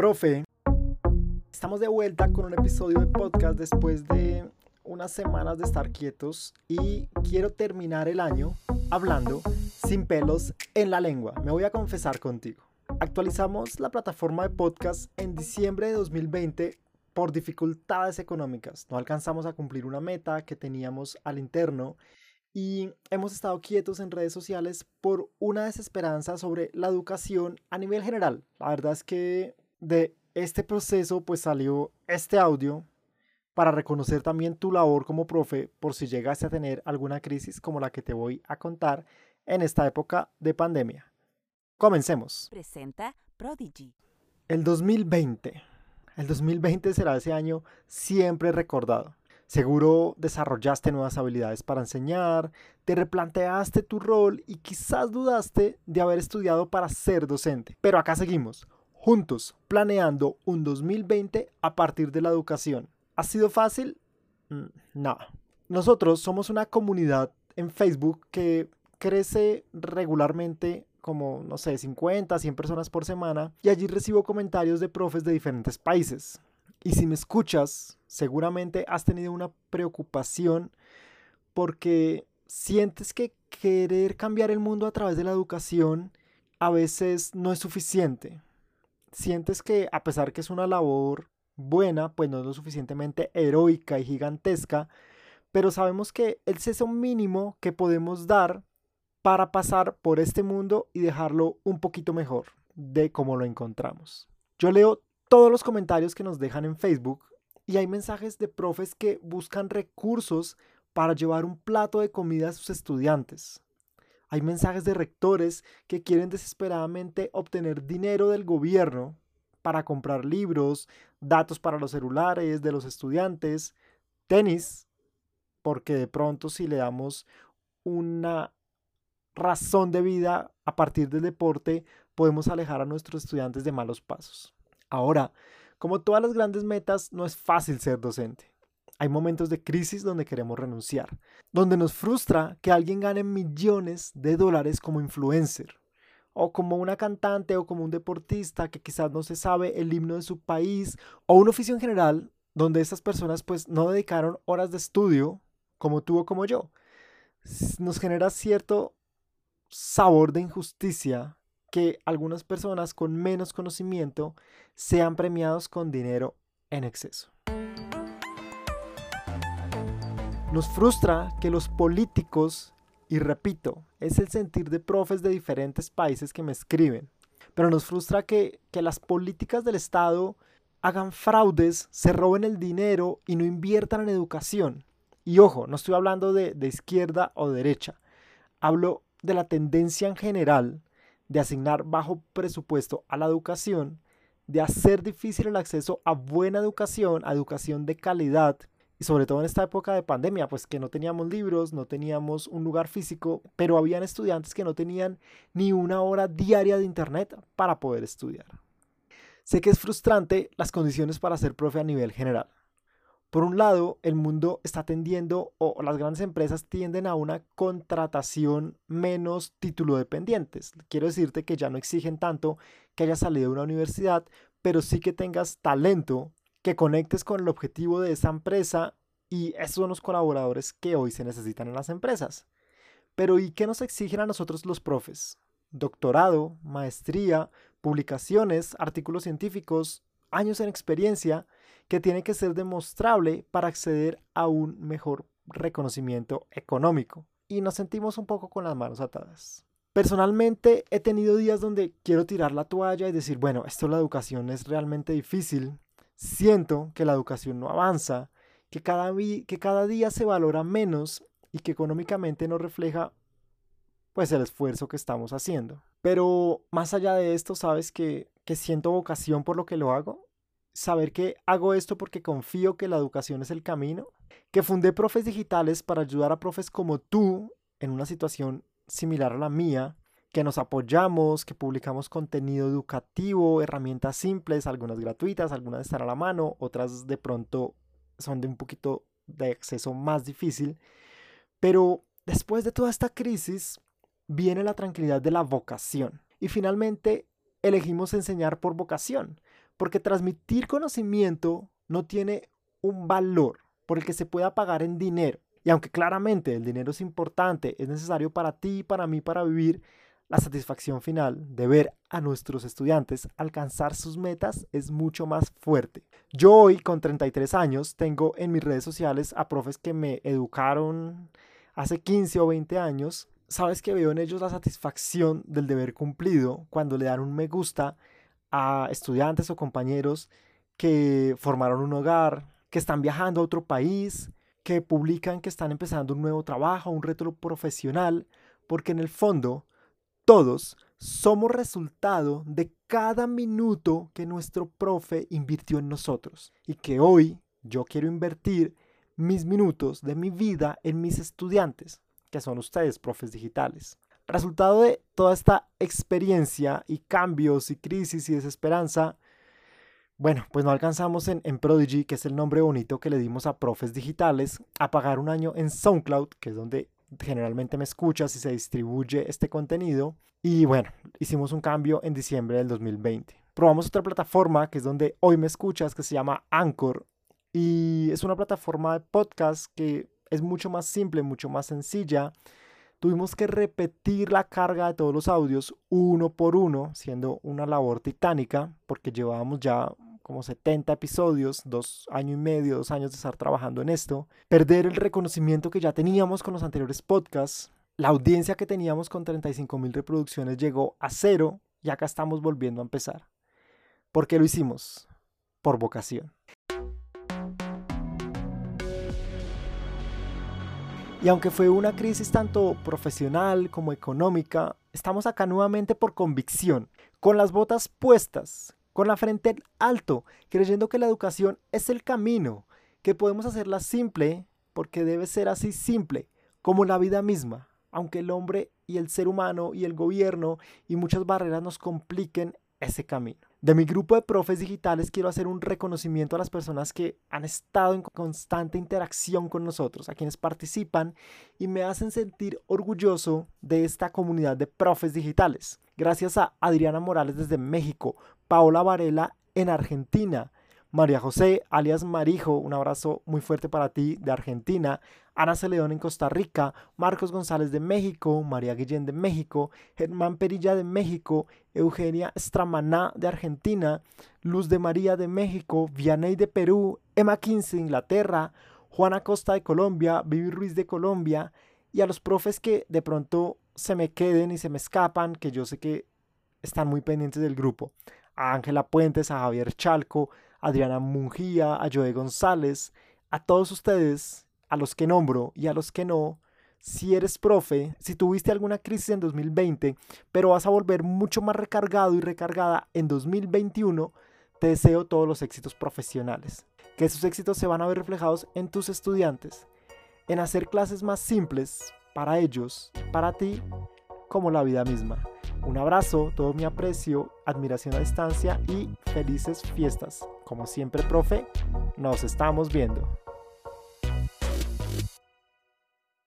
Profe, estamos de vuelta con un episodio de podcast después de unas semanas de estar quietos y quiero terminar el año hablando sin pelos en la lengua. Me voy a confesar contigo. Actualizamos la plataforma de podcast en diciembre de 2020 por dificultades económicas. No alcanzamos a cumplir una meta que teníamos al interno y hemos estado quietos en redes sociales por una desesperanza sobre la educación a nivel general. La verdad es que de este proceso pues salió este audio para reconocer también tu labor como profe por si llegaste a tener alguna crisis como la que te voy a contar en esta época de pandemia. Comencemos. Presenta Prodigy. El 2020. El 2020 será ese año siempre recordado. Seguro desarrollaste nuevas habilidades para enseñar, te replanteaste tu rol y quizás dudaste de haber estudiado para ser docente. Pero acá seguimos, juntos, planeando un 2020 a partir de la educación. ¿Ha sido fácil? Mm, no. Nosotros somos una comunidad en Facebook que crece regularmente como, no sé, 50, 100 personas por semana y allí recibo comentarios de profes de diferentes países. Y si me escuchas, seguramente has tenido una preocupación porque sientes que querer cambiar el mundo a través de la educación a veces no es suficiente. Sientes que a pesar que es una labor buena, pues no es lo suficientemente heroica y gigantesca, pero sabemos que el es mínimo que podemos dar para pasar por este mundo y dejarlo un poquito mejor de cómo lo encontramos. Yo leo todos los comentarios que nos dejan en Facebook y hay mensajes de profes que buscan recursos para llevar un plato de comida a sus estudiantes. Hay mensajes de rectores que quieren desesperadamente obtener dinero del gobierno para comprar libros, datos para los celulares de los estudiantes, tenis, porque de pronto si le damos una razón de vida a partir del deporte, podemos alejar a nuestros estudiantes de malos pasos. Ahora, como todas las grandes metas, no es fácil ser docente. Hay momentos de crisis donde queremos renunciar, donde nos frustra que alguien gane millones de dólares como influencer, o como una cantante o como un deportista que quizás no se sabe el himno de su país, o un oficio en general donde estas personas pues no dedicaron horas de estudio como tú o como yo. Nos genera cierto sabor de injusticia que algunas personas con menos conocimiento sean premiados con dinero en exceso. Nos frustra que los políticos, y repito, es el sentir de profes de diferentes países que me escriben, pero nos frustra que, que las políticas del Estado hagan fraudes, se roben el dinero y no inviertan en educación. Y ojo, no estoy hablando de, de izquierda o derecha, hablo de la tendencia en general de asignar bajo presupuesto a la educación, de hacer difícil el acceso a buena educación, a educación de calidad, y sobre todo en esta época de pandemia, pues que no teníamos libros, no teníamos un lugar físico, pero habían estudiantes que no tenían ni una hora diaria de internet para poder estudiar. Sé que es frustrante las condiciones para ser profe a nivel general. Por un lado, el mundo está tendiendo, o las grandes empresas tienden a una contratación menos título dependientes. Quiero decirte que ya no exigen tanto que hayas salido de una universidad, pero sí que tengas talento, que conectes con el objetivo de esa empresa y esos son los colaboradores que hoy se necesitan en las empresas. Pero ¿y qué nos exigen a nosotros los profes? Doctorado, maestría, publicaciones, artículos científicos, años en experiencia que tiene que ser demostrable para acceder a un mejor reconocimiento económico. Y nos sentimos un poco con las manos atadas. Personalmente he tenido días donde quiero tirar la toalla y decir, bueno, esto la educación es realmente difícil. Siento que la educación no avanza, que cada, que cada día se valora menos y que económicamente no refleja pues el esfuerzo que estamos haciendo. Pero más allá de esto, sabes que, que siento vocación por lo que lo hago saber que hago esto porque confío que la educación es el camino, que fundé Profes Digitales para ayudar a profes como tú en una situación similar a la mía, que nos apoyamos, que publicamos contenido educativo, herramientas simples, algunas gratuitas, algunas están a la mano, otras de pronto son de un poquito de acceso más difícil. Pero después de toda esta crisis viene la tranquilidad de la vocación. Y finalmente elegimos enseñar por vocación Porque transmitir conocimiento no tiene un valor por el que se pueda pagar en dinero. Y aunque claramente el dinero es importante, es necesario para ti y para mí para vivir, la satisfacción final de ver a nuestros estudiantes alcanzar sus metas es mucho más fuerte. Yo hoy, con 33 años, tengo en mis redes sociales a profes que me educaron hace 15 o 20 años. Sabes que veo en ellos la satisfacción del deber cumplido cuando le dan un me gusta a estudiantes o compañeros que formaron un hogar, que están viajando a otro país, que publican que están empezando un nuevo trabajo, un reto profesional, porque en el fondo todos somos resultado de cada minuto que nuestro profe invirtió en nosotros y que hoy yo quiero invertir mis minutos de mi vida en mis estudiantes, que son ustedes, profes digitales. Resultado de toda esta experiencia y cambios y crisis y desesperanza, bueno, pues no alcanzamos en, en, Prodigy, que es el nombre bonito que le dimos a profes digitales, a pagar un año en SoundCloud, que es donde generalmente me escuchas y se distribuye este contenido. Y bueno, hicimos un cambio en diciembre del 2020. Probamos otra plataforma que es donde hoy me escuchas, que se llama Anchor. Y es una plataforma de podcast que es mucho más simple, mucho más sencilla. Tuvimos que repetir la carga de todos los audios uno por uno, siendo una labor titánica, porque llevábamos ya como 70 episodios, dos años y medio, dos años de estar trabajando en esto, perder el reconocimiento que ya teníamos con los anteriores podcasts, la audiencia que teníamos con 35 mil reproducciones llegó a cero y acá estamos volviendo a empezar. ¿Por qué lo hicimos? Por vocación. Y aunque fue una crisis tanto profesional como económica, estamos acá nuevamente por convicción, con las botas puestas, con la frente alto, creyendo que la educación es el camino, que podemos hacerla simple, porque debe ser así simple, como la vida misma, aunque el hombre y el ser humano y el gobierno y muchas barreras nos compliquen ese camino. De mi grupo de profes digitales quiero hacer un reconocimiento a las personas que han estado en constante interacción con nosotros, a quienes participan y me hacen sentir orgulloso de esta comunidad de profes digitales. Gracias a Adriana Morales desde México, Paola Varela en Argentina, María José, alias Marijo, un abrazo muy fuerte para ti de Argentina, Ana Celedón en Costa Rica, Marcos González de México, María Guillén de México, Germán Perilla de México, Eugenia Stramaná de Argentina, Luz de María de México, Vianey de Perú, Emma 15 de Inglaterra, Juana Costa de Colombia, Vivi Ruiz de Colombia, y a los profes que de pronto se me queden y se me escapan, que yo sé que están muy pendientes del grupo a Ángela Puentes, a Javier Chalco, a Adriana Mungía, a Joe González, a todos ustedes, a los que nombro y a los que no, si eres profe, si tuviste alguna crisis en 2020, pero vas a volver mucho más recargado y recargada en 2021, te deseo todos los éxitos profesionales. Que esos éxitos se van a ver reflejados en tus estudiantes, en hacer clases más simples para ellos, para ti, como la vida misma. Un abrazo, todo mi aprecio, admiración a distancia y felices fiestas. Como siempre, profe, nos estamos viendo.